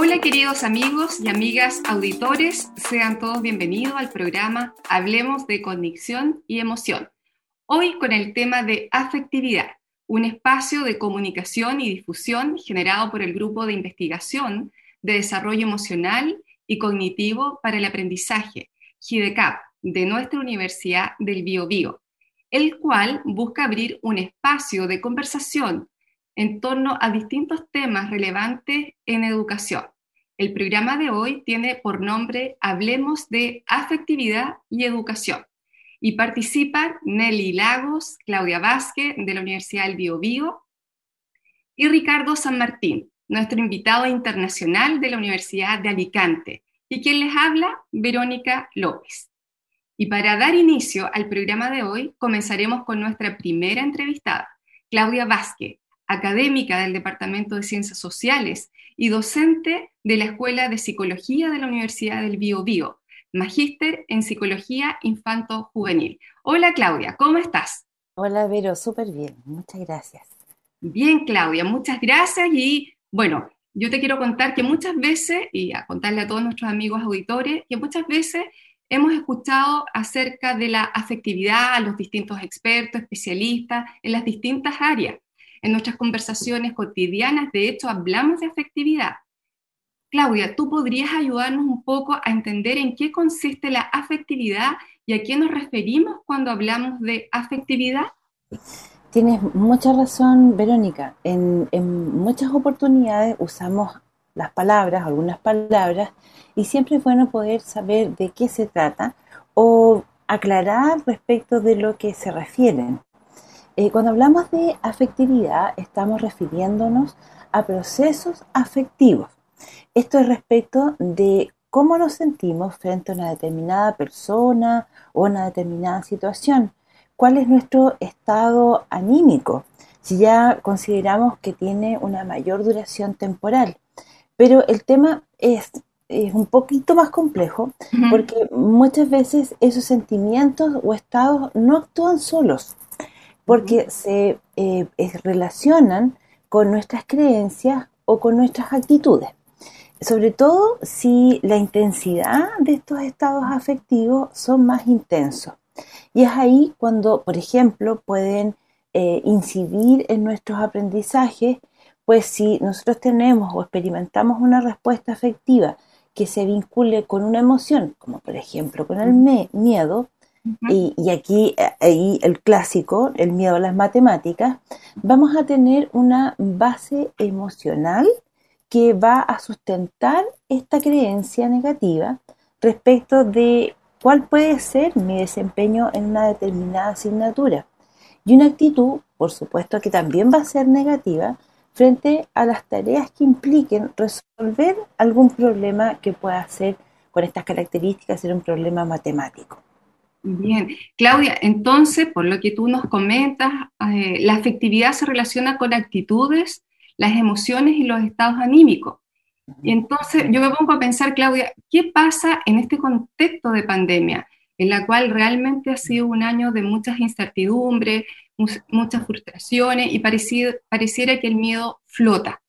Hola queridos amigos y amigas auditores, sean todos bienvenidos al programa Hablemos de Cognición y Emoción. Hoy con el tema de afectividad, un espacio de comunicación y difusión generado por el Grupo de Investigación de Desarrollo Emocional y Cognitivo para el Aprendizaje, GIDECAP, de nuestra Universidad del Biobío, el cual busca abrir un espacio de conversación en torno a distintos temas relevantes en educación. El programa de hoy tiene por nombre Hablemos de afectividad y educación y participan Nelly Lagos, Claudia Vázquez de la Universidad del Biobío y Ricardo San Martín, nuestro invitado internacional de la Universidad de Alicante, y quien les habla, Verónica López. Y para dar inicio al programa de hoy, comenzaremos con nuestra primera entrevistada, Claudia Vázquez, académica del Departamento de Ciencias Sociales y docente de la Escuela de Psicología de la Universidad del Bio Bio, magíster en Psicología Infanto-Juvenil. Hola Claudia, ¿cómo estás? Hola Vero, súper bien, muchas gracias. Bien Claudia, muchas gracias y bueno, yo te quiero contar que muchas veces, y a contarle a todos nuestros amigos auditores, que muchas veces hemos escuchado acerca de la afectividad a los distintos expertos, especialistas en las distintas áreas. En nuestras conversaciones cotidianas, de hecho, hablamos de afectividad. Claudia, ¿tú podrías ayudarnos un poco a entender en qué consiste la afectividad y a qué nos referimos cuando hablamos de afectividad? Tienes mucha razón, Verónica. En, muchas oportunidades usamos las palabras, algunas palabras, y siempre es bueno poder saber de qué se trata o aclarar respecto de lo que se refieren. Eh, cuando hablamos de afectividad, estamos refiriéndonos a procesos afectivos. Esto es respecto de cómo nos sentimos frente a una determinada persona o una determinada situación cuál es nuestro estado anímico, si ya consideramos que tiene una mayor duración temporal. Pero el tema es, un poquito más complejo porque muchas veces esos sentimientos o estados no actúan solos, porque se eh, relacionan con nuestras creencias o con nuestras actitudes. Sobre todo si la intensidad de estos estados afectivos son más intensos. Y es ahí cuando, por ejemplo, pueden eh, incidir en nuestros aprendizajes, pues si nosotros tenemos o experimentamos una respuesta afectiva que se vincule con una emoción, como por ejemplo con el miedo, y, y, aquí eh, ahí el clásico, el miedo a las matemáticas, vamos a tener una base emocional que va a sustentar esta creencia negativa respecto de cuál puede ser mi desempeño en una determinada asignatura. Y una actitud, por supuesto, que también va a ser negativa frente a las tareas que impliquen resolver algún problema que pueda ser con estas características ser un problema matemático. Bien, Claudia, entonces, por lo que tú nos comentas, eh, la afectividad se relaciona con actitudes, las emociones y los estados anímicos. Y entonces yo me pongo a pensar, Claudia, ¿qué pasa en este contexto de pandemia, en la cual realmente ha sido un año de muchas incertidumbres, muchas frustraciones y pareciera que el miedo flota?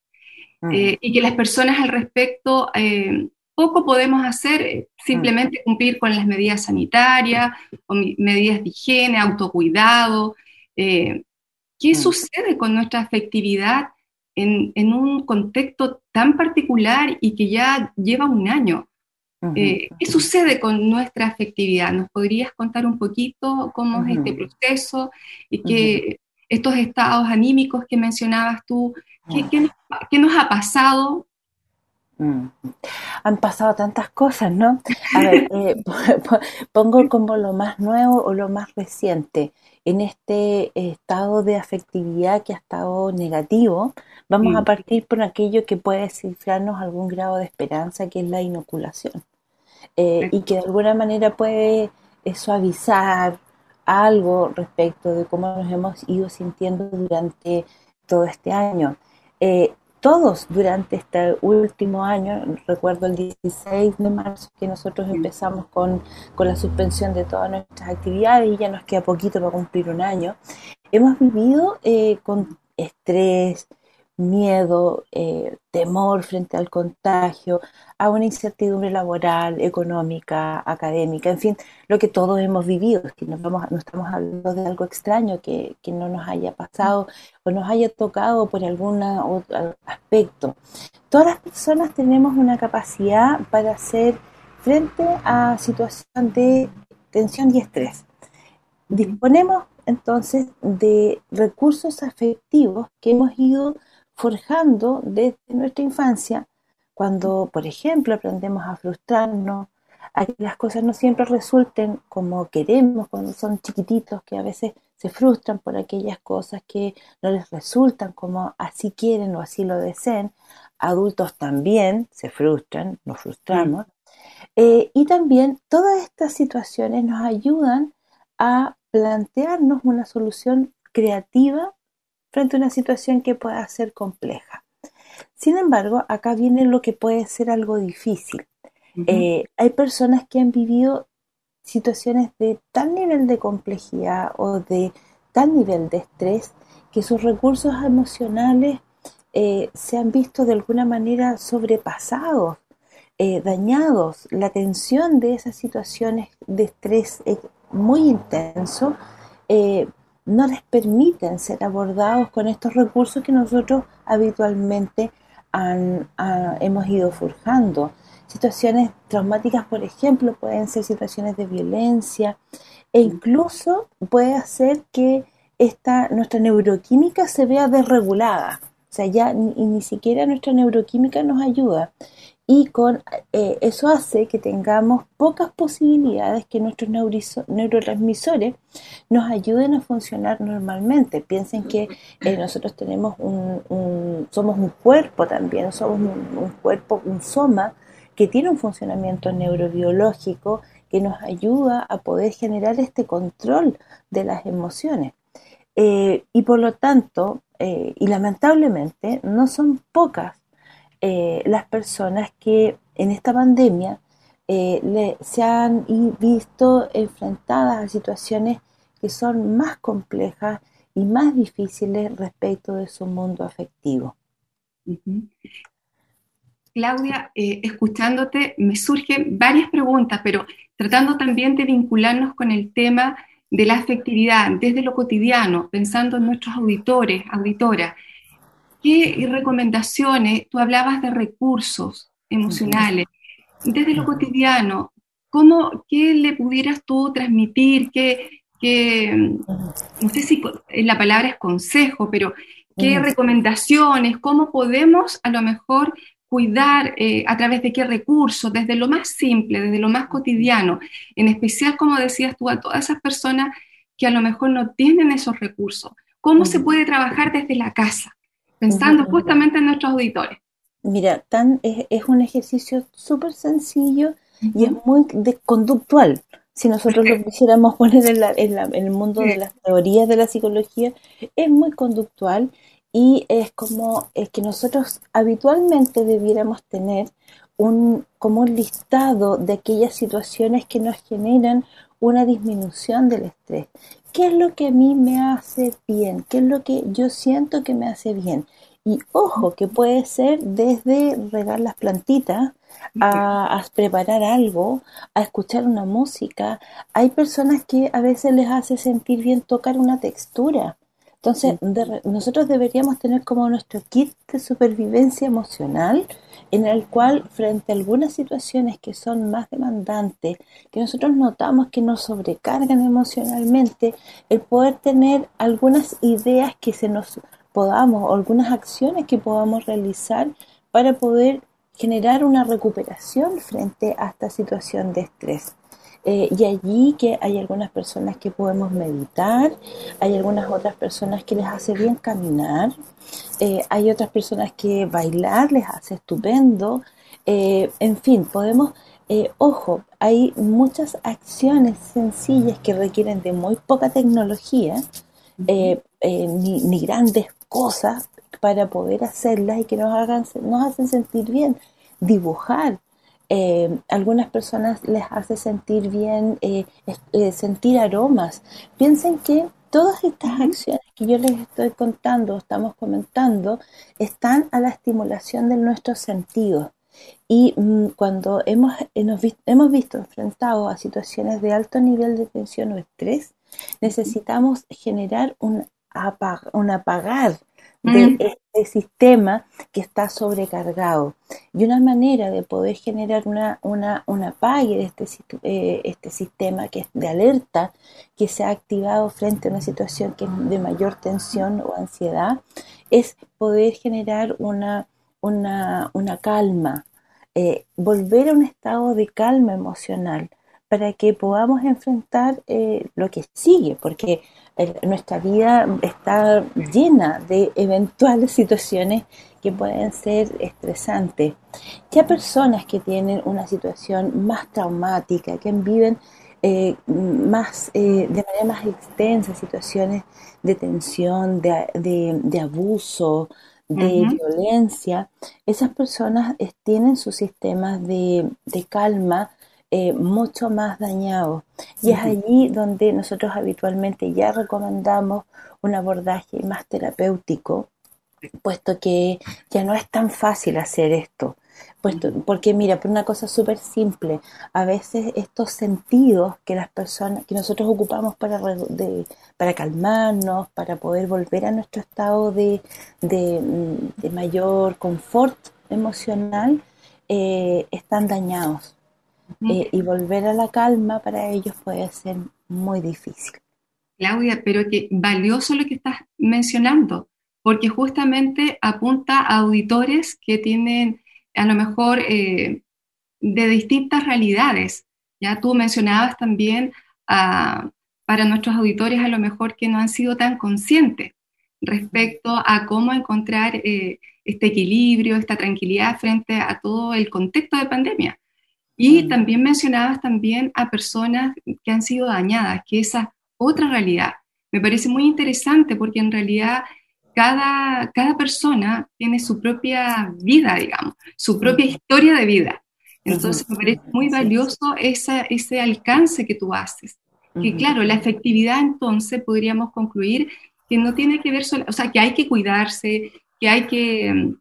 Eh, y que las personas al respecto eh, poco podemos hacer, eh, simplemente mm. cumplir con las medidas sanitarias o medidas de higiene, autocuidado. ¿Qué mm. sucede con nuestra afectividad en, un contexto tan particular y que ya lleva un año. Eh, ¿Qué sucede con nuestra afectividad? ¿Nos podrías contar un poquito cómo es este proceso y que estos estados anímicos que mencionabas tú, ¿qué, nos, ha pasado mm. Han pasado tantas cosas, ¿no? A ver, eh, pongo como lo más nuevo o lo más reciente en este estado de afectividad que ha estado negativo, vamos a partir por aquello que puede cifrarnos algún grado de esperanza, que es la inoculación, eh, y que de alguna manera puede eh, suavizar algo respecto de cómo nos hemos ido sintiendo durante todo este año. Eh, todos durante este último año, recuerdo el 16 de marzo que nosotros empezamos con, la suspensión de todas nuestras actividades y ya nos queda poquito para cumplir un año, hemos vivido con estrés, miedo, eh, temor frente al contagio, a una incertidumbre laboral, económica, académica, en fin, lo que todos hemos vivido, que no, estamos hablando de algo extraño que, que no nos haya pasado o nos haya tocado por algún aspecto. Todas las personas tenemos una capacidad para hacer frente a situaciones de tensión y estrés. Disponemos entonces de recursos afectivos que hemos ido forjando desde nuestra infancia, cuando, por ejemplo, aprendemos a frustrarnos, a que las cosas no siempre resulten como queremos cuando son chiquititos, que a veces se frustran por aquellas cosas que no les resultan como así quieren o así lo deseen. Adultos también se frustran, nos frustramos. Eh, y también todas estas situaciones nos ayudan a plantearnos una solución creativa frente a una situación que pueda ser compleja. Sin embargo, acá viene lo que puede ser algo difícil. Eh, hay personas que han vivido situaciones de tal nivel de complejidad o de tal nivel de estrés que sus recursos emocionales eh, se han visto de alguna manera sobrepasados, eh, dañados. La tensión de esas situaciones de estrés muy intenso no les permiten ser abordados con estos recursos que nosotros habitualmente hemos ido forjando. Situaciones traumáticas, por ejemplo, pueden ser situaciones de violencia e incluso puede hacer que esta, nuestra neuroquímica se vea desregulada. O sea, ya ni, ni siquiera nuestra neuroquímica nos ayuda y con eh, eso hace que tengamos pocas posibilidades que nuestros neurotransmisores nos ayuden a funcionar normalmente. Piensen que eh, nosotros tenemos un, somos un cuerpo también, somos un, cuerpo, un soma que tiene un funcionamiento neurobiológico que nos ayuda a poder generar este control de las emociones. Eh, y por lo tanto, y lamentablemente, no son pocas eh, las personas que en esta pandemia eh, se han visto enfrentadas a situaciones que son más complejas y más difíciles respecto de su mundo afectivo. Claudia, eh, escuchándote me surgen varias preguntas, pero tratando también de vincularnos con el tema de la afectividad desde lo cotidiano, pensando en nuestros auditores, auditoras. ¿Qué recomendaciones? Tú hablabas de recursos emocionales. Desde lo cotidiano, ¿cómo, ¿qué le pudieras tú transmitir? ¿Qué, no sé si la palabra es consejo, pero qué recomendaciones? ¿Cómo podemos a lo mejor cuidar eh, a través de qué recursos, desde lo más simple, desde lo más cotidiano, en especial, como decías tú, a todas esas personas que a lo mejor no tienen esos recursos. ¿Cómo se puede trabajar desde la casa? pensando justamente en nuestros auditores. Mira, tan, es, un ejercicio súper sencillo y es muy conductual. Si nosotros lo quisiéramos poner en, el mundo de las teorías de la psicología, es muy conductual y es como es que nosotros habitualmente debiéramos tener un, como un listado de aquellas situaciones que nos generan una disminución del estrés. ¿Qué es lo que a mí me hace bien? ¿Qué es lo que yo siento que me hace bien? Y ojo, que puede ser desde regar las plantitas a, preparar algo, a escuchar una música. Hay personas que a veces les hace sentir bien tocar una textura. Entonces, nosotros deberíamos tener como nuestro kit de supervivencia emocional en el cual frente a algunas situaciones que son más demandantes, que nosotros notamos que nos sobrecargan emocionalmente, el poder tener algunas ideas que se nos podamos, o algunas acciones que podamos realizar para poder generar una recuperación frente a esta situación de estrés. Eh, y allí que hay algunas personas que podemos meditar, hay algunas otras personas que les hace bien caminar, eh, hay otras personas que bailar les hace estupendo, eh, en fin, podemos, ojo, hay muchas acciones sencillas que requieren de muy poca tecnología, ni, ni, grandes cosas para poder hacerlas y que nos, hagan, nos hacen sentir bien. Dibujar, eh, algunas personas les hace sentir bien, eh, eh, sentir aromas. Piensen que todas estas acciones que yo les estoy contando, estamos comentando, están a la estimulación de nuestros sentidos. Y mm, cuando hemos, hemos visto enfrentados a situaciones de alto nivel de tensión o estrés, necesitamos generar un, un apagar de este sistema que está sobrecargado. Y una manera de poder generar una, una, un apague de este, eh, este sistema que es de alerta, que se ha activado frente a una situación que es de mayor tensión o ansiedad, es poder generar una, una, una calma, eh, volver a un estado de calma emocional para que podamos enfrentar eh, lo que sigue, porque nuestra vida está llena de eventuales situaciones que pueden ser estresantes. Ya personas que tienen una situación más traumática, que viven eh, más, eh, de manera más extensa situaciones de tensión, de, abuso, de violencia, esas personas tienen sus sistemas de, de calma eh, mucho más dañados. Y es allí donde nosotros habitualmente ya recomendamos un abordaje más terapéutico, puesto que ya no es tan fácil hacer esto. Puesto, porque mira, por una cosa súper simple, a veces estos sentidos que las personas, que nosotros ocupamos para, para calmarnos, para poder volver a nuestro estado de, de, mayor confort emocional, eh, están dañados. Eh, y volver a la calma para ellos puede ser muy difícil. Claudia, pero que valioso lo que estás mencionando, porque justamente apunta a auditores que tienen a lo mejor eh, de distintas realidades. Ya tú mencionabas también para nuestros auditores a lo mejor que no han sido tan conscientes respecto a cómo encontrar eh, este equilibrio, esta tranquilidad frente a todo el contexto de pandemia. Y también mencionabas también a personas que han sido dañadas, que esa otra realidad. Me parece muy interesante porque en realidad cada, cada persona tiene su propia vida, digamos, su propia historia de vida. Entonces me parece muy valioso esa, ese alcance que tú haces. Que claro, la efectividad entonces podríamos concluir que no tiene que ver solo, o sea, que hay que cuidarse, que hay que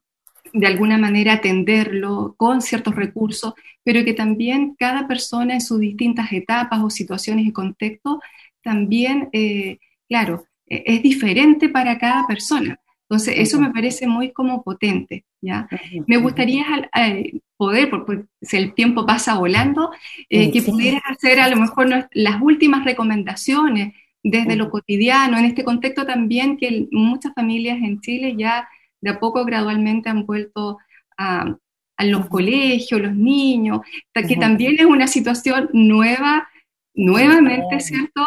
de alguna manera atenderlo con ciertos recursos, pero que también cada persona en sus distintas etapas o situaciones y contextos también, eh, claro, e, es diferente para cada persona. Entonces, eso me parece muy como potente, ¿ya? Me gustaría eh, poder, porque si el tiempo pasa volando, eh, que pudieras hacer a lo mejor las últimas recomendaciones desde lo cotidiano, en este contexto también que muchas familias en Chile ya de a poco gradualmente han vuelto a, los colegios, los niños, que también es una situación nueva, nuevamente, ¿cierto?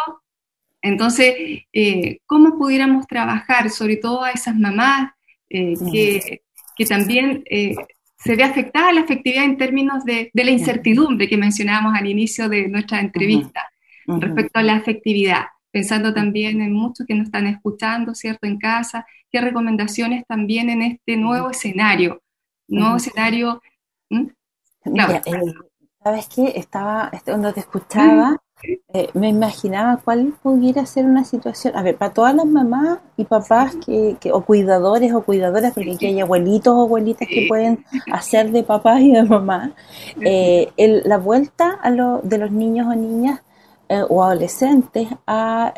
Entonces, eh, ¿cómo pudiéramos trabajar, sobre todo a esas mamás eh, que, que, también eh, se ve afectada la afectividad en términos de, de, la incertidumbre que mencionábamos al inicio de nuestra entrevista respecto a la afectividad? Pensando también en muchos que nos están escuchando, ¿cierto? En casa qué recomendaciones también en este nuevo escenario, nuevo escenario. Eh, ¿Sabes qué? Estaba, este, cuando te escuchaba, eh, me imaginaba cuál pudiera ser una situación, a ver, para todas las mamás y papás que, o cuidadores o cuidadoras, porque aquí hay abuelitos o abuelitas que pueden hacer de papás y de mamás, eh, la vuelta a lo, de los niños o niñas o adolescentes a,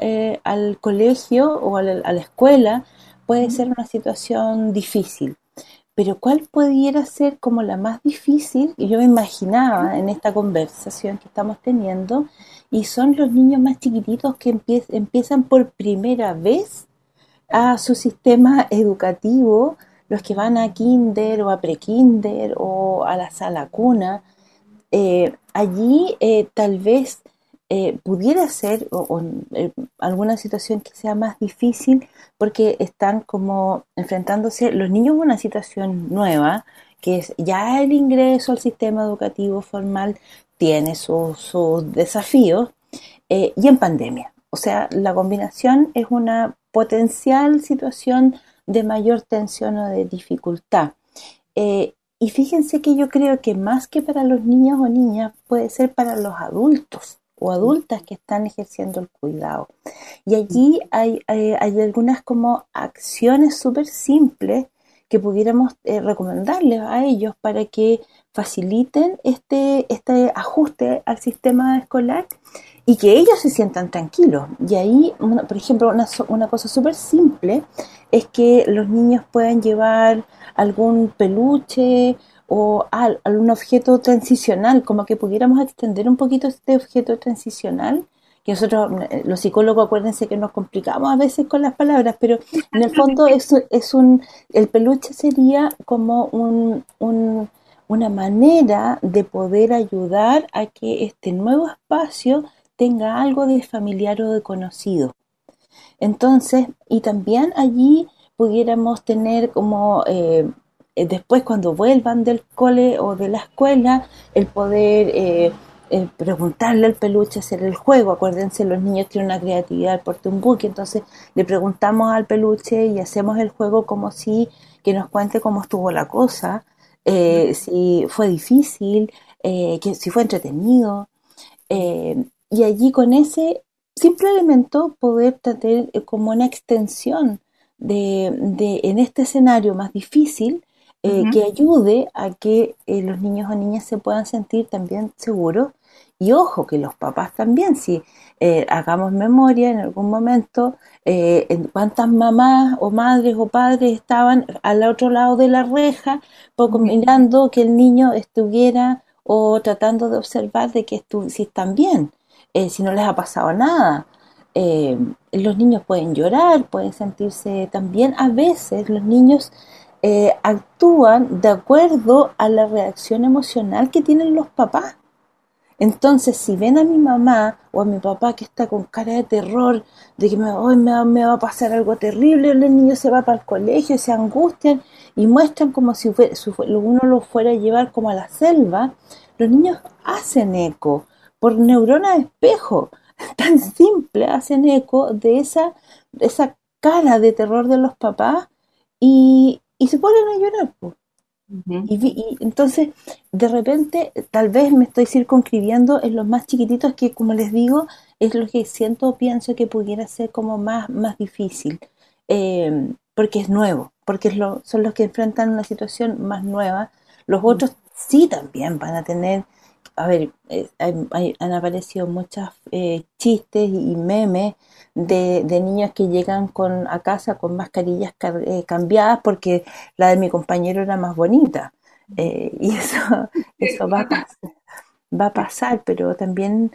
al colegio o a la escuela puede ser una situación difícil. Pero ¿cuál pudiera ser como la más difícil? que yo me imaginaba en esta conversación que estamos teniendo, y son los niños más chiquititos que empiezan por primera vez a su sistema educativo, los que van a kinder o a prekinder o a la sala cuna. Eh, allí eh, tal vez eh, pudiera ser eh, alguna situación que sea más difícil porque están como enfrentándose los niños a una situación nueva, que es ya el ingreso al sistema educativo formal tiene sus desafíos eh, y en pandemia. O sea, la combinación es una potencial situación de mayor tensión o de dificultad. y fíjense que yo creo que más que para los niños o niñas puede ser para los adultos o adultas que están ejerciendo el cuidado. Y allí hay, hay, algunas como acciones súper simples que pudiéramos eh, recomendarles a ellos para que faciliten este, este ajuste al sistema escolar y que ellos se sientan tranquilos. Y ahí, por ejemplo, una, una cosa súper simple es que los niños puedan llevar algún peluche o algún objeto transicional, como que pudiéramos extender un poquito este objeto transicional, que nosotros, eh, los psicólogos, acuérdense que nos complicamos a veces con las palabras, pero en el fondo es, es un, el peluche sería como un, un, una manera de poder ayudar a que este nuevo espacio tenga algo de familiar o de conocido. Entonces, y también allí pudiéramos tener como eh, después cuando vuelvan del cole o de la escuela, el poder eh, preguntarle al peluche hacer el juego. Acuérdense, los niños tienen una creatividad por un buque, entonces le preguntamos al peluche y hacemos el juego como si que nos cuente cómo estuvo la cosa, si fue difícil, que si fue entretenido. y allí con ese simple elemento poder tener como una extensión de, en este escenario más difícil eh, que ayude a que eh, los niños o niñas se puedan sentir también seguros. Y ojo, que los papás también, si eh, hagamos memoria en algún momento, en cuántas mamás o madres o padres estaban al otro lado de la reja, poco mirando que el niño estuviera o tratando de observar de que si están bien, si no les ha pasado nada. Los niños pueden llorar, pueden sentirse también, a veces los niños eh, actúan de acuerdo a la reacción emocional que tienen los papás. Entonces, si ven a mi mamá o a mi papá que está con cara de terror, de que hoy me, va, a pasar algo terrible, el niño se va para el colegio, se angustian y muestran como si uno lo fuera a llevar como a la selva, los niños hacen eco por neurona de espejo tan simple hacen eco de esa, esa cara de terror de los papás y, se ponen a llorar. y, entonces, de repente, tal vez me estoy circunscribiendo en los más chiquititos que, como les digo, es lo que siento o pienso que pudiera ser como más, más difícil, eh, porque es nuevo, porque es lo, son los que enfrentan una situación más nueva. Los otros sí también van a tener a ver, eh, han aparecido muchos eh, chistes y memes de, niños que llegan con, a casa con mascarillas eh, cambiadas porque la de mi compañero era más bonita. y eso, eso va, a pasar, va a pasar, pero también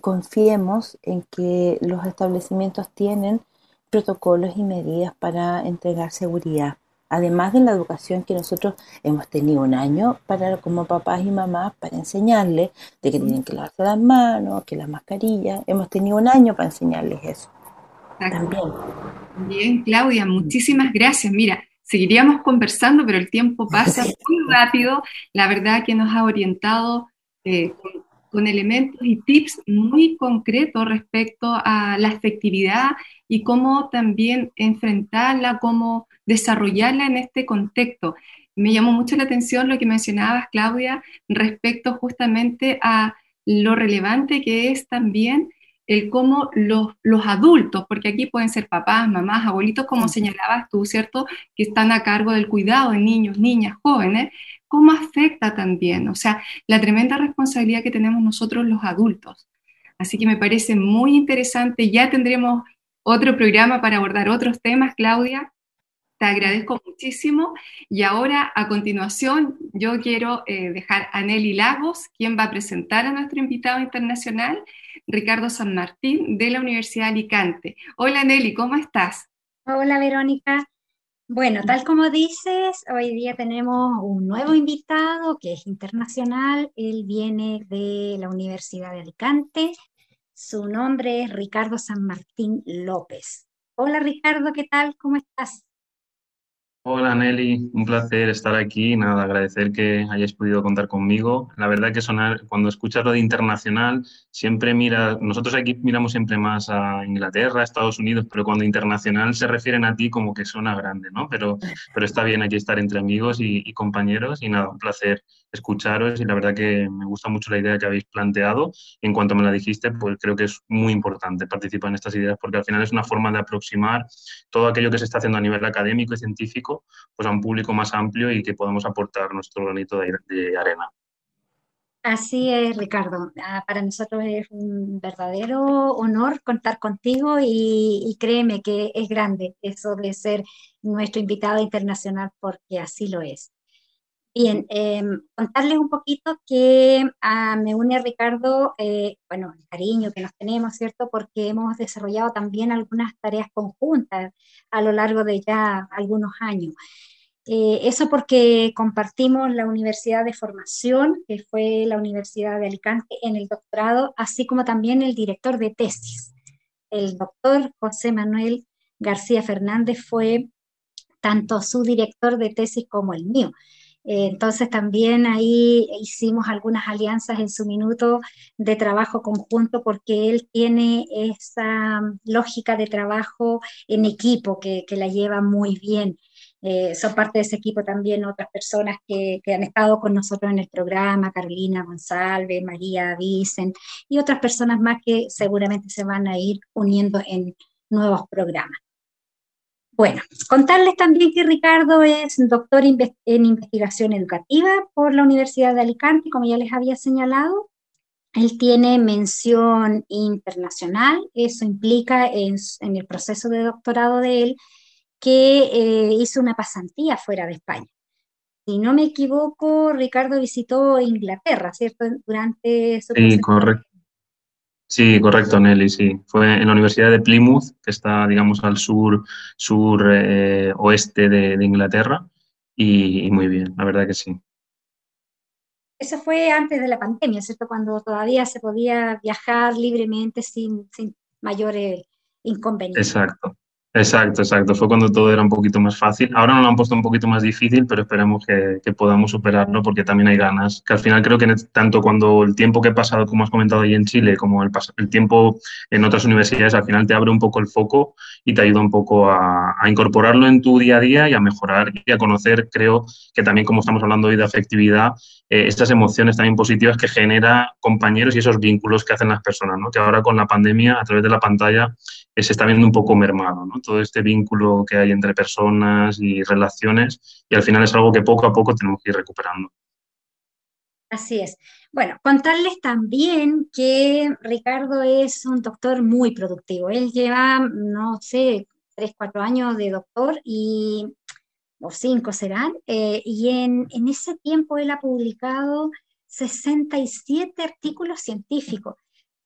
confiemos en que los establecimientos tienen protocolos y medidas para entregar seguridad además de la educación que nosotros hemos tenido un año para como papás y mamás para enseñarles de que tienen que lavarse las manos, que las mascarillas, hemos tenido un año para enseñarles eso. También. Bien, Claudia, muchísimas gracias. Mira, seguiríamos conversando, pero el tiempo pasa muy rápido. La verdad que nos ha orientado eh, con elementos y tips muy concretos respecto a la efectividad y cómo también enfrentarla, cómo desarrollarla en este contexto. Me llamó mucho la atención lo que mencionabas, Claudia, respecto justamente a lo relevante que es también el cómo los, los adultos, porque aquí pueden ser papás, mamás, abuelitos, como señalabas tú, ¿cierto?, que están a cargo del cuidado de niños, niñas, jóvenes, cómo afecta también, o sea, la tremenda responsabilidad que tenemos nosotros los adultos. Así que me parece muy interesante, ya tendremos otro programa para abordar otros temas, Claudia, te agradezco muchísimo y ahora a continuación yo quiero eh, dejar a Nelly Lagos, quien va a presentar a nuestro invitado internacional, Ricardo San Martín, de la Universidad de Alicante. Hola Nelly, ¿cómo estás? Hola Verónica. Bueno, tal como dices, hoy día tenemos un nuevo invitado que es internacional. Él viene de la Universidad de Alicante. Su nombre es Ricardo San Martín López. Hola Ricardo, ¿qué tal? ¿Cómo estás? Hola Nelly, un placer estar aquí. Nada, agradecer que hayáis podido contar conmigo. La verdad que sonar, cuando escuchas lo de internacional, siempre mira, nosotros aquí miramos siempre más a Inglaterra, a Estados Unidos, pero cuando internacional se refieren a ti como que suena grande, ¿no? Pero, pero está bien aquí estar entre amigos y, y compañeros y nada, un placer escucharos y la verdad que me gusta mucho la idea que habéis planteado. En cuanto me la dijiste, pues creo que es muy importante participar en estas ideas porque al final es una forma de aproximar todo aquello que se está haciendo a nivel académico y científico pues a un público más amplio y que podamos aportar nuestro granito de, arena. Así es, Ricardo. Ah, para nosotros es un verdadero honor contar contigo y, y, créeme que es grande eso de ser nuestro invitado internacional porque así lo es. Bien, em, contarles un poquito que ah, me une Ricardo, eh, bueno, el cariño que nos tenemos, ¿cierto? Porque hemos desarrollado también algunas tareas conjuntas a lo largo de ya algunos años. Eh, eso porque compartimos la universidad de formación, que fue la Universidad de Alicante, en el doctorado, así como también el director de tesis. El doctor José Manuel García Fernández fue tanto su director de tesis como el mío. Entonces también ahí hicimos algunas alianzas en su minuto de trabajo conjunto porque él tiene esa lógica de trabajo en equipo que, la lleva muy bien. Eh, son parte de ese equipo también otras personas que, que, han estado con nosotros en el programa, Carolina González, María Vicen y otras personas más que seguramente se van a ir uniendo en nuevos programas. Bueno, contarles también que Ricardo es doctor en investigación educativa por la Universidad de Alicante, como ya les había señalado. Él tiene mención internacional, eso implica en, el proceso de doctorado de él que eh, hizo una pasantía fuera de España. Si no me equivoco, Ricardo visitó Inglaterra, ¿cierto? Durante su Sí, correcto. Sí, correcto, Nelly, sí. Fue en la Universidad de Plymouth, que está, digamos, al sur, sur eh, oeste de, Inglaterra, y, muy bien, la verdad que sí. Eso fue antes de la pandemia, ¿cierto? Cuando todavía se podía viajar libremente sin, sin mayores inconvenientes. Exacto. Exacto, exacto. Fue cuando todo era un poquito más fácil. Ahora nos lo han puesto un poquito más difícil, pero esperemos que, podamos superarlo porque también hay ganas. Que al final creo que tanto cuando el tiempo que he pasado, como has comentado ahí en Chile, como el, el tiempo en otras universidades, al final te abre un poco el foco y te ayuda un poco a, incorporarlo en tu día a día y a mejorar y a conocer, creo que también como estamos hablando hoy de afectividad, eh, estas emociones también positivas que genera compañeros y esos vínculos que hacen las personas, ¿no? Que ahora con la pandemia, a través de la pantalla, eh, se está viendo un poco mermado, ¿no? Todo este vínculo que hay entre personas y relaciones y al final es algo que poco a poco tenemos que ir recuperando. Así es. Bueno, contarles también que Ricardo es un doctor muy productivo. Él lleva, no sé, tres, cuatro años de doctor y, o cinco serán, eh, y en, en ese tiempo él ha publicado 67 artículos científicos.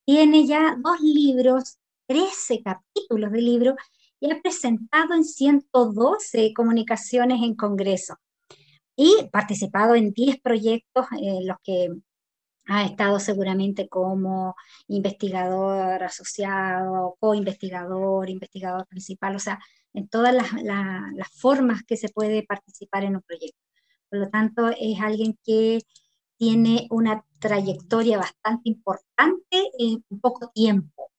Tiene ya dos libros 13 capítulos de libro y ha presentado en 112 comunicaciones en Congreso y participado en 10 proyectos en los que ha estado seguramente como investigador asociado, co-investigador, investigador principal, o sea, en todas las, formas que se puede participar en un proyecto. Por lo tanto, es alguien que tiene una trayectoria bastante importante en poco tiempo.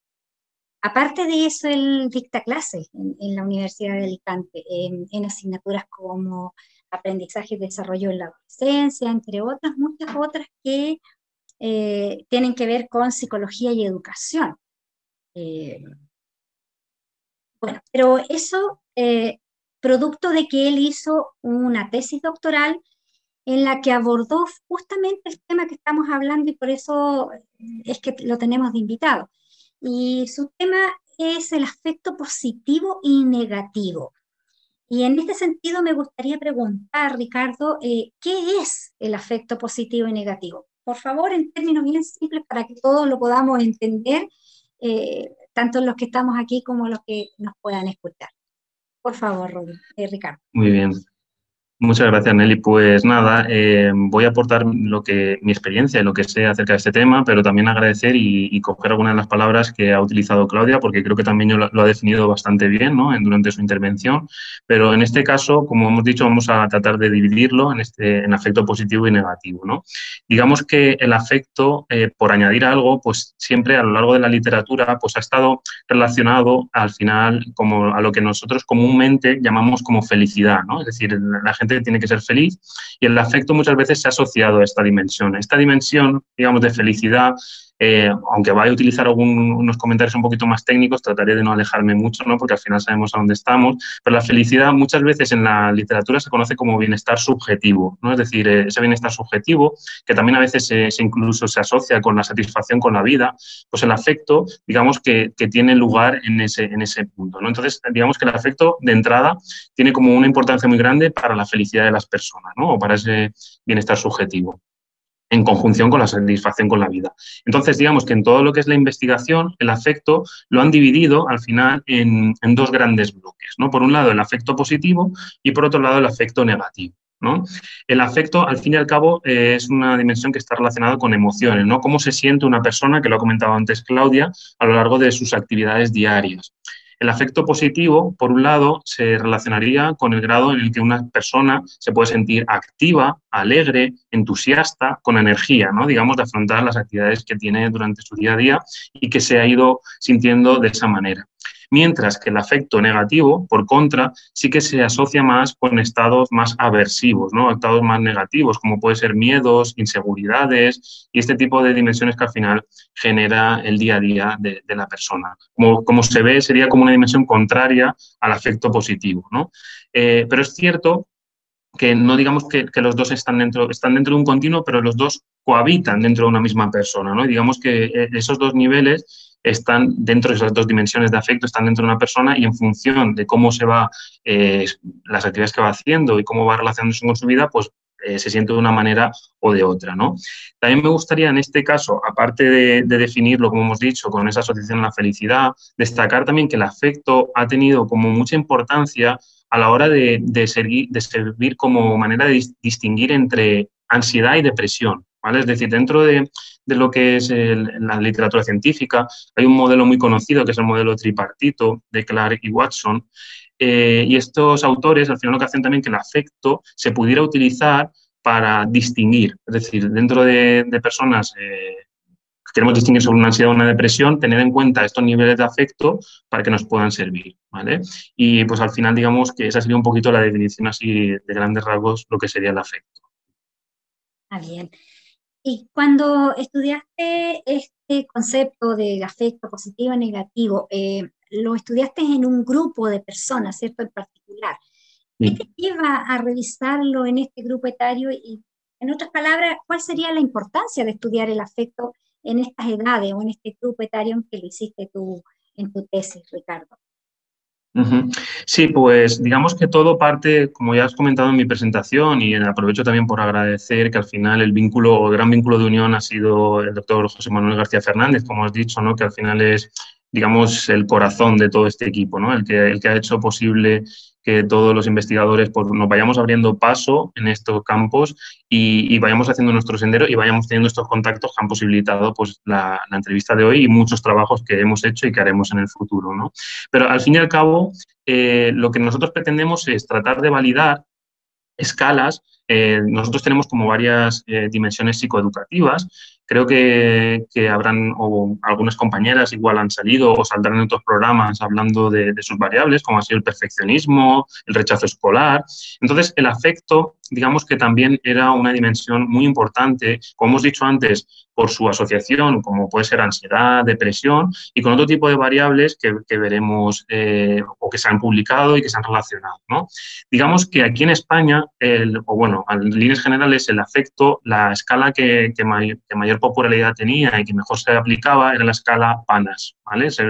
Aparte de eso, él dicta clases en, la Universidad de Alicante, en, asignaturas como aprendizaje y desarrollo en la adolescencia, entre otras, muchas otras que eh, tienen que ver con psicología y educación. Eh, bueno, pero eso, eh, producto de que él hizo una tesis doctoral en la que abordó justamente el tema que estamos hablando y por eso es que lo tenemos de invitado y su tema es el afecto positivo y negativo. Y en este sentido me gustaría preguntar, Ricardo, eh, ¿qué es el afecto positivo y negativo? Por favor, en términos bien simples para que todos lo podamos entender, eh, tanto los que estamos aquí como los que nos puedan escuchar. Por favor, eh, Ricardo. Muy bien. Muchas gracias, Nelly. Pues nada, eh, voy a aportar lo que mi experiencia y lo que sé acerca de este tema, pero también agradecer y, coger algunas de las palabras que ha utilizado Claudia, porque creo que también lo, ha definido bastante bien ¿no? durante su intervención. Pero en este caso, como hemos dicho, vamos a tratar de dividirlo en, este, en afecto positivo y negativo. ¿no? Digamos que el afecto, eh, por añadir algo, pues siempre a lo largo de la literatura, pues ha estado relacionado al final como a lo que nosotros comúnmente llamamos como felicidad, ¿no? Es decir, la gente tiene que ser feliz y el afecto muchas veces se ha asociado a esta dimensión. Esta dimensión, digamos, de felicidad eh, aunque vaya a utilizar unos comentarios un poquito más técnicos, trataré de no alejarme mucho, ¿no? porque al final sabemos a dónde estamos, pero la felicidad muchas veces en la literatura se conoce como bienestar subjetivo, ¿no? es decir, eh, ese bienestar subjetivo, que también a veces incluso se asocia con la satisfacción con la vida, pues el afecto, digamos que, que, tiene lugar en ese, en ese punto. ¿no? Entonces, digamos que el afecto de entrada tiene como una importancia muy grande para la felicidad de las personas, ¿no? o para ese bienestar subjetivo en conjunción con la satisfacción con la vida. Entonces, digamos que en todo lo que es la investigación, el afecto lo han dividido al final en, dos grandes bloques. ¿no? Por un lado, el afecto positivo y por otro lado, el afecto negativo. ¿no? El afecto, al fin y al cabo, eh, es una dimensión que está relacionada con emociones, ¿no? Cómo se siente una persona, que lo ha comentado antes Claudia, a lo largo de sus actividades diarias. El afecto positivo, por un lado, se relacionaría con el grado en el que una persona se puede sentir activa, alegre, entusiasta, con energía, ¿no? digamos, de afrontar las actividades que tiene durante su día a día y que se ha ido sintiendo de esa manera mientras que el afecto negativo, por contra, sí que se asocia más con estados más aversivos, ¿no? estados más negativos, como puede ser miedos, inseguridades y este tipo de dimensiones que al final genera el día a día de, la persona. Como, como, se ve, sería como una dimensión contraria al afecto positivo. ¿no? Eh, pero es cierto que no digamos que, los dos están dentro, están dentro de un continuo, pero los dos cohabitan dentro de una misma persona, ¿no? digamos que eh, esos dos niveles están dentro de esas dos dimensiones de afecto, están dentro de una persona y en función de cómo se va, eh, las actividades que va haciendo y cómo va relacionándose con su vida, pues eh, se siente de una manera o de otra. ¿no? También me gustaría en este caso, aparte de, definirlo, como hemos dicho, con esa asociación a la felicidad, destacar también que el afecto ha tenido como mucha importancia a la hora de, de servir como manera de distinguir entre ansiedad y depresión. Es decir, dentro de, lo que es la literatura científica, hay un modelo muy conocido que es el modelo tripartito de Clark y Watson, eh, y estos autores al final lo que hacen también que el afecto se pudiera utilizar para distinguir, es decir, dentro de, personas eh, que queremos distinguir sobre una ansiedad o una depresión, tener en cuenta estos niveles de afecto para que nos puedan servir, ¿vale? Y pues al final digamos que esa sería un poquito la definición así de grandes rasgos lo que sería el afecto. Ah, bien. Y cuando estudiaste este concepto de afecto positivo y negativo, eh, lo estudiaste en un grupo de personas, ¿cierto? En particular. ¿Qué te lleva a revisarlo en este grupo etario? Y, en otras palabras, ¿cuál sería la importancia de estudiar el afecto en estas edades o en este grupo etario en que lo hiciste tú en tu tesis, Ricardo? Sí, pues digamos que todo parte, como ya has comentado en mi presentación, y aprovecho también por agradecer que al final el vínculo, el gran vínculo de unión ha sido el doctor José Manuel García Fernández, como has dicho, ¿no? que al final es, digamos, el corazón de todo este equipo, ¿no? el, que, el que ha hecho posible que todos los investigadores pues, nos vayamos abriendo paso en estos campos y, vayamos haciendo nuestro sendero y vayamos teniendo estos contactos que han posibilitado pues, la, entrevista de hoy y muchos trabajos que hemos hecho y que haremos en el futuro. ¿no? Pero al fin y al cabo, eh, lo que nosotros pretendemos es tratar de validar escalas. Eh, nosotros tenemos como varias eh, dimensiones psicoeducativas Creo que, habrán, o algunas compañeras igual han salido o saldrán en otros programas hablando de, sus variables, como ha sido el perfeccionismo, el rechazo escolar. Entonces, el afecto, digamos que también era una dimensión muy importante, como hemos dicho antes, por su asociación, como puede ser ansiedad, depresión, y con otro tipo de variables que, veremos eh, o que se han publicado y que se han relacionado. ¿no? Digamos que aquí en España, el, o bueno, en líneas generales, el afecto, la escala que, que mayor popularidad tenía y que mejor se aplicaba era la escala PANAS, ¿vale? Se,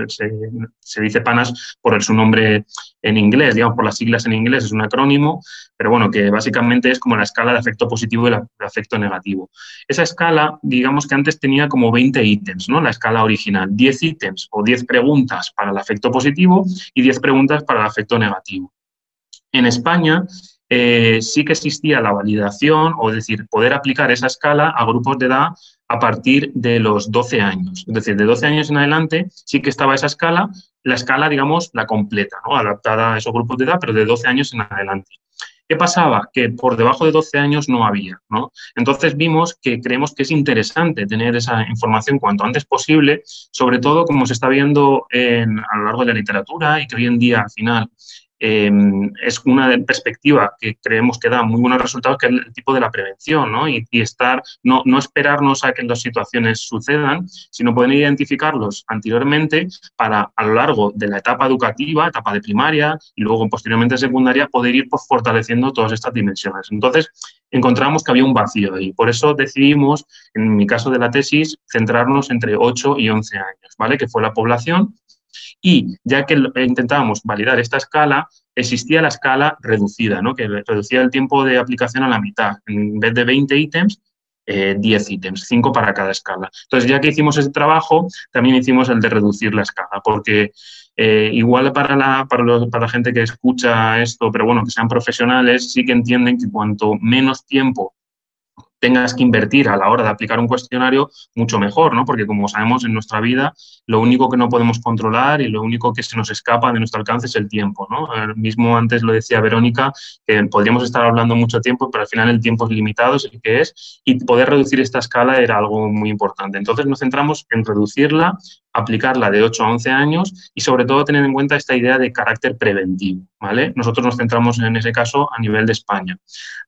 dice PANAS por su nombre en inglés, digamos, por las siglas en inglés, es un acrónimo, pero bueno, que básicamente como la escala de afecto positivo y de afecto negativo. Esa escala, digamos que antes tenía como 20 ítems, ¿no? La escala original, 10 ítems o 10 preguntas para el afecto positivo y 10 preguntas para el afecto negativo. En España, eh, sí que existía la validación, o decir, poder aplicar esa escala a grupos de edad a partir de los 12 años. Es decir, de 12 años en adelante sí que estaba esa escala, la escala, digamos, la completa, ¿no? adaptada a esos grupos de edad, pero de 12 años en adelante. ¿Qué pasaba? Que por debajo de 12 años no había, ¿no? Entonces vimos que creemos que es interesante tener esa información cuanto antes posible, sobre todo como se está viendo a lo largo de la literatura y que hoy en día al final Em, es una perspectiva que creemos que da muy buenos resultados, que es el tipo de la prevención, ¿no? Y, estar, no, no, esperarnos a que las situaciones sucedan, sino poder identificarlos anteriormente para, a lo largo de la etapa educativa, etapa de primaria y luego posteriormente secundaria, poder ir pues, fortaleciendo todas estas dimensiones. Entonces, encontramos que había un vacío ahí. Por eso decidimos, en mi caso de la tesis, centrarnos entre 8 y 11 años, ¿vale? Que fue la población y ya que intentábamos validar esta escala, existía la escala reducida, ¿no? que reducía el tiempo de aplicación a la mitad. En vez de 20 ítems, 10 eh, ítems, 5 para cada escala. Entonces, ya que hicimos ese trabajo, también hicimos el de reducir la escala, porque eh, igual para la, para, para la gente que escucha esto, pero bueno, que sean profesionales, sí que entienden que cuanto menos tiempo tengas que invertir a la hora de aplicar un cuestionario, mucho mejor, ¿no? Porque como sabemos en nuestra vida, lo único que no podemos controlar y lo único que se nos escapa de nuestro alcance es el tiempo, ¿no? mismo antes lo decía Verónica, que podríamos estar hablando mucho tiempo, pero al final el tiempo es limitado, es el que es, y poder reducir esta escala era algo muy importante. Entonces nos centramos en reducirla aplicarla de 8 a 11 años y sobre todo tener en cuenta esta idea de carácter preventivo. ¿vale? Nosotros nos centramos en ese caso a nivel de España.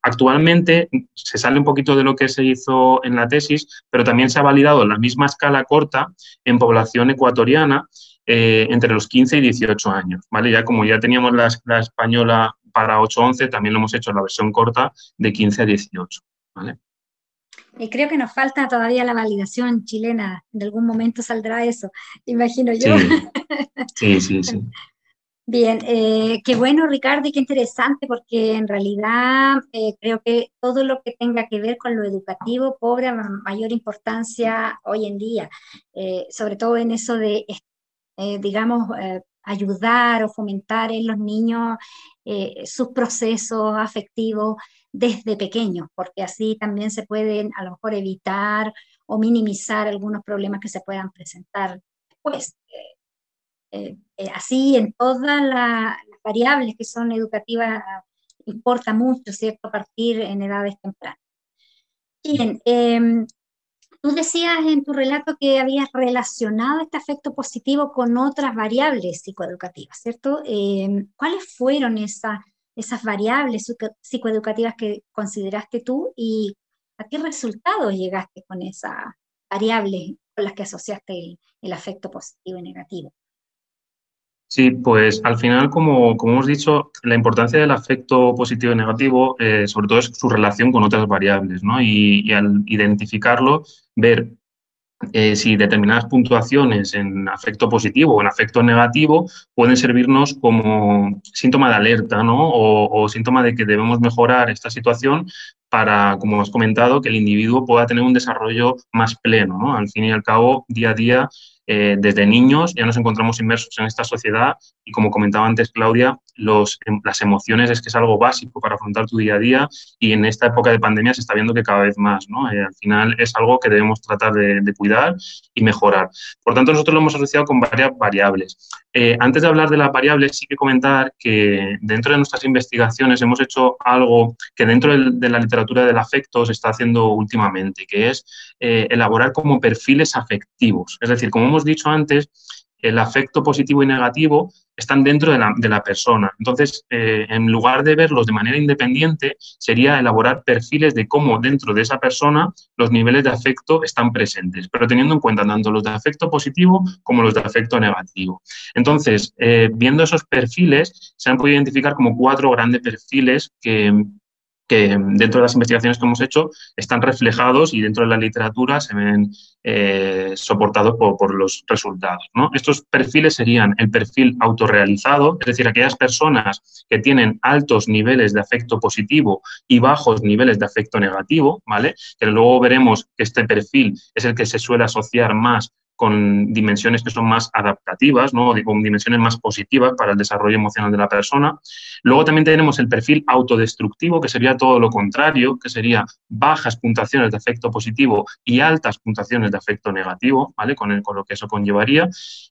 Actualmente se sale un poquito de lo que se hizo en la tesis, pero también se ha validado la misma escala corta en población ecuatoriana eh, entre los 15 y 18 años. ¿vale? Ya como ya teníamos la, la española para 8-11, también lo hemos hecho en la versión corta de 15 a 18. ¿vale? Y creo que nos falta todavía la validación chilena. En algún momento saldrá eso, imagino yo. Sí, sí, sí. Bien, eh, qué bueno Ricardo y qué interesante porque en realidad eh, creo que todo lo que tenga que ver con lo educativo cobra mayor importancia hoy en día, eh, sobre todo en eso de, digamos, ayudar o fomentar en los niños sus procesos afectivos, desde pequeños, porque así también se pueden a lo mejor evitar o minimizar algunos problemas que se puedan presentar después. Eh, eh, así en todas las variables que son educativas importa mucho, ¿cierto?, partir en edades tempranas. Bien, em, tú decías en tu relato que habías relacionado este afecto positivo con otras variables psicoeducativas, ¿cierto? Em, ¿Cuáles fueron esas esas variables psicoeducativas que consideraste tú y a qué resultados llegaste con esas variables con las que asociaste el, afecto positivo y negativo. Sí, pues al final, como, como, hemos dicho, la importancia del afecto positivo y negativo, eh, sobre todo es su relación con otras variables, ¿no? y, al identificarlo, ver eh, si determinadas puntuaciones en afecto positivo o en afecto negativo pueden servirnos como síntoma de alerta ¿no? o, síntoma de que debemos mejorar esta situación para, como has comentado, que el individuo pueda tener un desarrollo más pleno. ¿no? Al fin y al cabo, día a día eh, desde niños ya nos encontramos inmersos en esta sociedad y como comentaba antes Claudia, em, las emociones es que es algo básico para afrontar tu día a día y en esta época de pandemia se está viendo que cada vez más, ¿no? Eh, al final es algo que debemos tratar de, cuidar y mejorar. Por tanto, nosotros lo hemos asociado con varias variables. Eh, antes de hablar de las variables, sí que comentar que dentro de nuestras investigaciones hemos hecho algo que dentro de la literatura del afecto se está haciendo últimamente, que es elaborar como perfiles afectivos. Es decir, como hemos dicho antes, el afecto positivo y negativo están dentro de la, persona. Entonces, eh, en lugar de verlos de manera independiente, sería elaborar perfiles de cómo dentro de esa persona los niveles de afecto están presentes, pero teniendo en cuenta tanto los de afecto positivo como los de afecto negativo. Entonces, eh, viendo esos perfiles, se han podido identificar como cuatro grandes perfiles que, que dentro de las investigaciones que hemos hecho están reflejados y dentro de la literatura se ven eh, soportados por, los resultados. Estos perfiles serían el perfil autorrealizado, es decir, aquellas personas que tienen altos niveles de afecto positivo y bajos niveles de afecto negativo, ¿vale? Que luego veremos que este perfil es el que se suele asociar más con dimensiones que son más adaptativas, ¿no? con dimensiones más positivas para el desarrollo emocional de la persona. Luego también tenemos el perfil autodestructivo, que sería todo lo contrario, que sería bajas puntuaciones de afecto positivo y altas puntuaciones de afecto negativo, ¿vale? Con, el, con lo que eso conllevaría.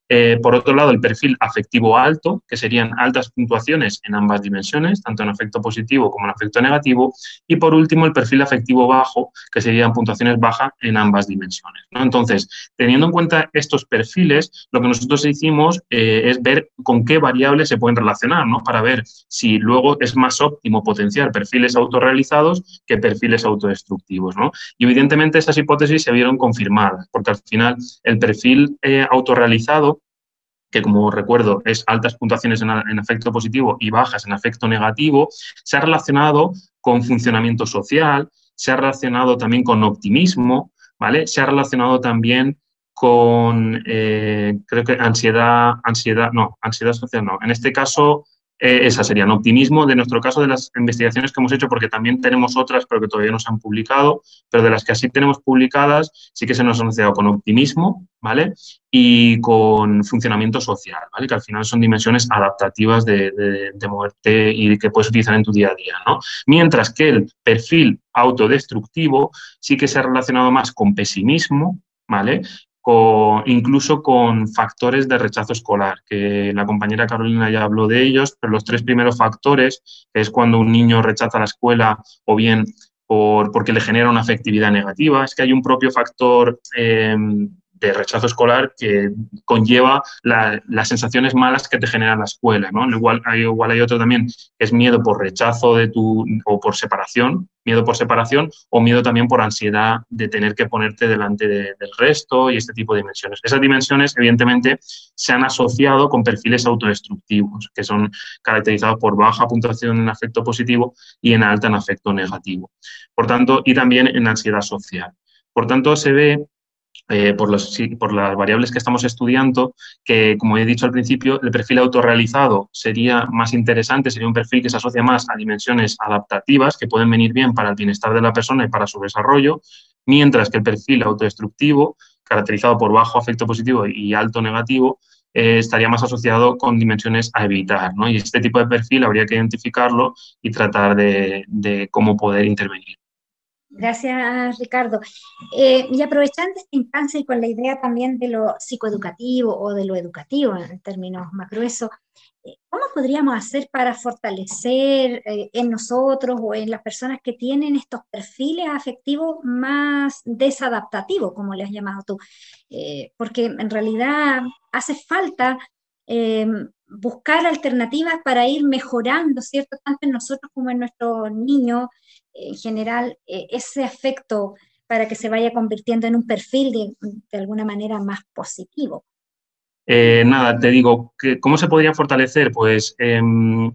Eh, por otro lado, el perfil afectivo alto, que serían altas puntuaciones en ambas dimensiones, tanto en afecto positivo como en afecto negativo. Y por último, el perfil afectivo bajo, que serían puntuaciones bajas en ambas dimensiones. Entonces, teniendo en cuenta estos perfiles, lo que nosotros hicimos eh, es ver con qué variables se pueden relacionar, ¿no? Para ver si luego es más óptimo potenciar perfiles autorrealizados que perfiles autodestructivos, ¿no? Y evidentemente esas hipótesis se vieron confirmadas, porque al final el perfil eh, autorrealizado que como recuerdo es altas puntuaciones en, en, afecto positivo y bajas en afecto negativo, se ha relacionado con funcionamiento social, se ha relacionado también con optimismo, ¿vale? Se ha relacionado también con, eh, creo que ansiedad, ansiedad, no, ansiedad social no. En este caso, eh, esa sería, optimismo, de nuestro caso, de las investigaciones que hemos hecho, porque también tenemos otras, pero que todavía no se han publicado, pero de las que así tenemos publicadas, sí que se nos ha asociado con optimismo, ¿vale? Y con funcionamiento social, ¿vale? Que al final son dimensiones adaptativas de, de, moverte y que puedes utilizar en tu día a día, ¿no? Mientras que el perfil autodestructivo sí que se ha relacionado más con pesimismo, ¿vale? Incluso con factores de rechazo escolar, que la compañera Carolina ya habló de ellos, pero los tres primeros factores, es cuando un niño rechaza la escuela o bien por, porque le genera una afectividad negativa, es que hay un propio factor eh, de rechazo escolar que conlleva las sensaciones malas que te genera la escuela, ¿no? Igual hay, igual hay otro también, que es miedo por rechazo de tu, o por separación, miedo por separación, o miedo también por ansiedad de tener que ponerte delante del resto y este tipo de dimensiones. Esas dimensiones, evidentemente, se han asociado con perfiles autodestructivos, que son caracterizados por baja puntuación en afecto positivo y en alta en afecto negativo. Por tanto, y también en ansiedad social. Por tanto, se ve eh, por, las variables que estamos estudiando, que como he dicho al principio, el perfil autorrealizado sería más interesante, sería un perfil que se asocia más a dimensiones adaptativas que pueden venir bien para el bienestar de la persona y para su desarrollo, mientras que el perfil autodestructivo, caracterizado por bajo afecto positivo y alto negativo, eh, estaría más asociado con dimensiones a evitar. ¿no? Y este tipo de perfil habría que identificarlo y tratar de cómo poder intervenir. Gracias, Ricardo. Eh, y aprovechando esta instancia y con la idea también de lo psicoeducativo o de lo educativo en términos más gruesos, eh, ¿cómo podríamos hacer para fortalecer eh, en nosotros o en las personas que tienen estos perfiles afectivos más desadaptativos, como le has llamado tú? porque en realidad hace falta buscar alternativas para ir mejorando, ¿cierto? Tanto en nosotros como en nuestros niños, en general, eh, ese efecto para que se vaya convirtiendo en un perfil de, de alguna manera más positivo. Eh, nada, te digo, ¿cómo se podría fortalecer? Pues em,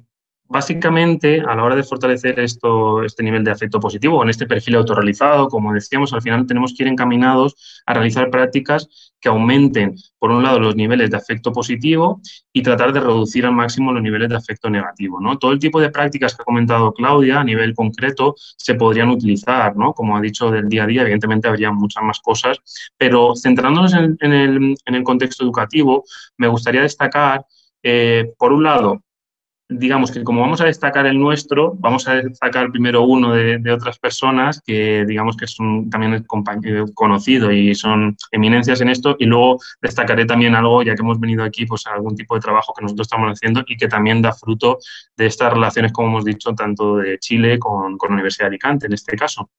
básicamente, a la hora de fortalecer esto, este nivel de afecto positivo, en este perfil autorrealizado, como decíamos, al final tenemos que ir encaminados a realizar prácticas que aumenten, por un lado, los niveles de afecto positivo y tratar de reducir al máximo los niveles de afecto negativo. ¿no? Todo el tipo de prácticas que ha comentado Claudia a nivel concreto se podrían utilizar, ¿no? como ha dicho, del día a día. Evidentemente, habría muchas más cosas, pero centrándonos en, el, contexto educativo, me gustaría destacar, eh, por un lado, digamos que como vamos a destacar el nuestro, vamos a destacar primero uno de, otras personas que digamos que son también conocidos y son eminencias en esto y luego destacaré también algo, ya que hemos venido aquí, pues algún tipo de trabajo que nosotros estamos haciendo y que también da fruto de estas relaciones, como hemos dicho, tanto de Chile con, con la Universidad de Alicante en este caso.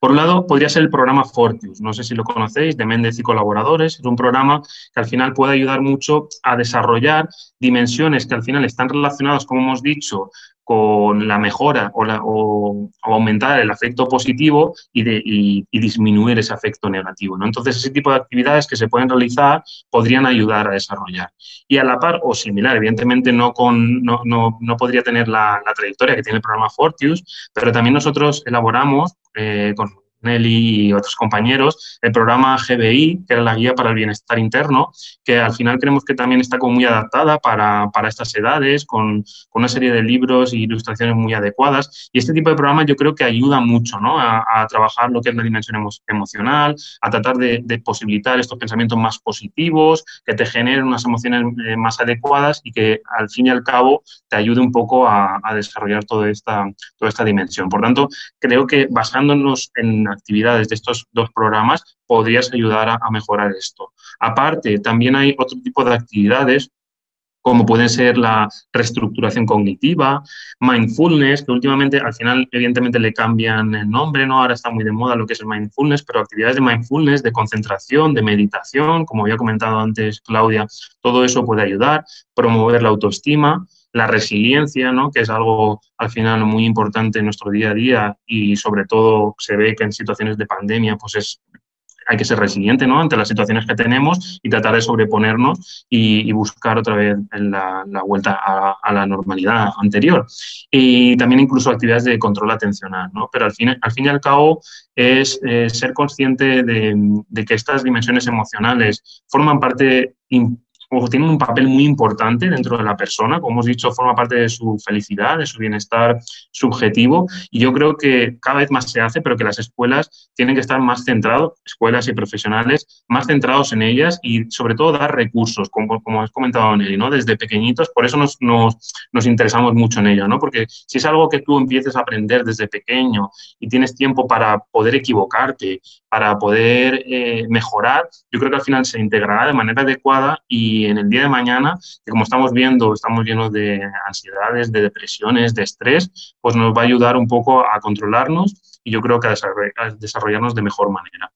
Por un lado, podría ser el programa Fortius, no sé si lo conocéis, de Méndez y colaboradores. Es un programa que al final puede ayudar mucho a desarrollar dimensiones que al final están relacionadas, como hemos dicho, con la mejora o, aumentar el afecto positivo y, disminuir ese afecto negativo. ¿no? Entonces, ese tipo de actividades que se pueden realizar podrían ayudar a desarrollar. Y a la par, o similar, evidentemente no, con, no, podría tener la, trayectoria que tiene el programa Fortius, pero también nosotros elaboramos eh, con Nelly y otros compañeros, el programa GBI, que era la Guía para el Bienestar Interno, que al final creemos que también está como muy adaptada para, para estas edades, con, una serie de libros e ilustraciones muy adecuadas. Y este tipo de programas yo creo que ayuda mucho ¿no? a, trabajar lo que es la dimensión emo emocional, a tratar de, posibilitar estos pensamientos más positivos, que te generen unas emociones eh, más adecuadas y que al fin y al cabo te ayude un poco a, a desarrollar toda esta, toda esta dimensión. Por tanto, creo que basándonos en actividades de estos dos programas, podrías ayudar a, mejorar esto. Aparte, también hay otro tipo de actividades como pueden ser la reestructuración cognitiva, mindfulness, que últimamente al final evidentemente le cambian el nombre, ¿no? Ahora está muy de moda lo que es el mindfulness, pero actividades de mindfulness, de concentración, de meditación, como había comentado antes Claudia, todo eso puede ayudar, promover la autoestima, la resiliencia, ¿no? que es algo al final muy importante en nuestro día a día y sobre todo se ve que en situaciones de pandemia pues es hay que ser resiliente ¿no? ante las situaciones que tenemos y tratar de sobreponernos y, buscar otra vez la, la vuelta a, la normalidad anterior. Y también incluso actividades de control atencional, ¿no? pero al fin, al fin y al cabo es eh, ser consciente de, que estas dimensiones emocionales forman parte o tiene un papel muy importante dentro de la persona, como hemos dicho, forma parte de su felicidad, de su bienestar subjetivo, y yo creo que cada vez más se hace, pero que las escuelas tienen que estar más centrados, escuelas y profesionales, más centrados en ellas y sobre todo dar recursos, como, como has comentado, Nelly, ¿no? Desde pequeñitos, por eso nos, nos, nos interesamos mucho en ello, ¿no? Porque si es algo que tú empieces a aprender desde pequeño y tienes tiempo para poder equivocarte, para poder eh, mejorar, yo creo que al final se integrará de manera adecuada y en el día de mañana, que como estamos viendo, estamos llenos de ansiedades, de depresiones, de estrés, pues nos va a ayudar un poco a controlarnos y yo creo que a desarrollarnos de mejor manera.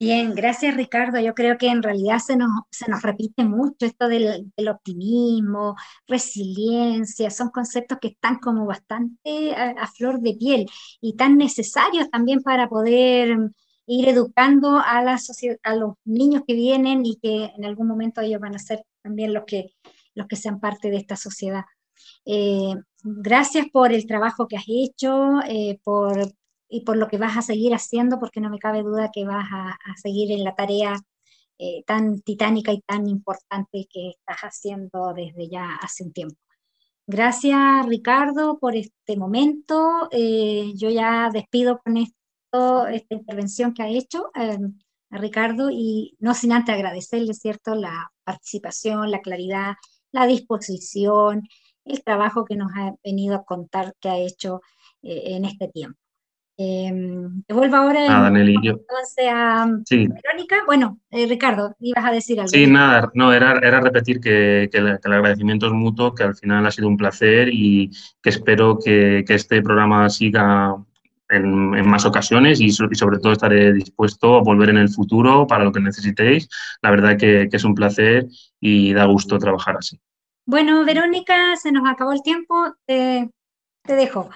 Bien, gracias Ricardo. Yo creo que en realidad se nos, se nos repite mucho esto del, del, optimismo, resiliencia, son conceptos que están como bastante a, a flor de piel y tan necesarios también para poder ir educando a, la a los niños que vienen y que en algún momento ellos van a ser también los que, los que sean parte de esta sociedad. Eh, gracias por el trabajo que has hecho eh, por, y por lo que vas a seguir haciendo, porque no me cabe duda que vas a, a seguir en la tarea eh, tan titánica y tan importante que estás haciendo desde ya hace un tiempo. Gracias, Ricardo, por este momento. Eh, yo ya despido con esto esta intervención que ha hecho eh, a Ricardo y no sin antes agradecerle, ¿cierto?, la participación, la claridad, la disposición, el trabajo que nos ha venido a contar que ha hecho eh, en este tiempo. Eh, devuelvo ahora Nelly, yo... entonces a sí. Verónica. Bueno, eh, Ricardo, ibas a decir algo. Sí, nada, no, era, era repetir que, que, el, que, el, agradecimiento es mutuo, que al final ha sido un placer y que espero que, que este programa siga en, en, más ocasiones y, y, sobre todo estaré dispuesto a volver en el futuro para lo que necesitéis. La verdad que, que es un placer y da gusto trabajar así. Bueno, Verónica, se nos acabó el tiempo. Te, te dejo.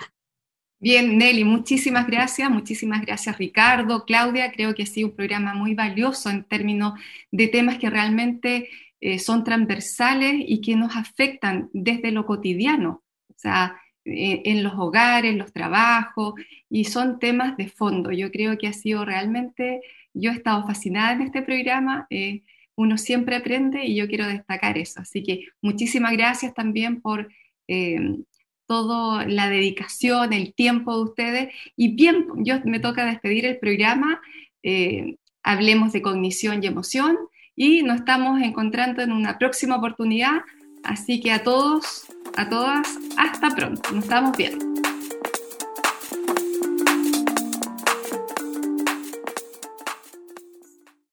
Bien, Nelly, muchísimas gracias, muchísimas gracias Ricardo, Claudia, creo que ha sido un programa muy valioso en términos de temas que realmente eh, son transversales y que nos afectan desde lo cotidiano, o sea, en los hogares, los trabajos, y son temas de fondo. Yo creo que ha sido realmente, yo he estado fascinada en este programa, eh, uno siempre aprende y yo quiero destacar eso. Así que muchísimas gracias también por eh, toda la dedicación, el tiempo de ustedes. Y bien, yo me toca despedir el programa, eh, hablemos de cognición y emoción, y nos estamos encontrando en una próxima oportunidad. Así que a todos, a todas, hasta pronto. Nos estamos viendo.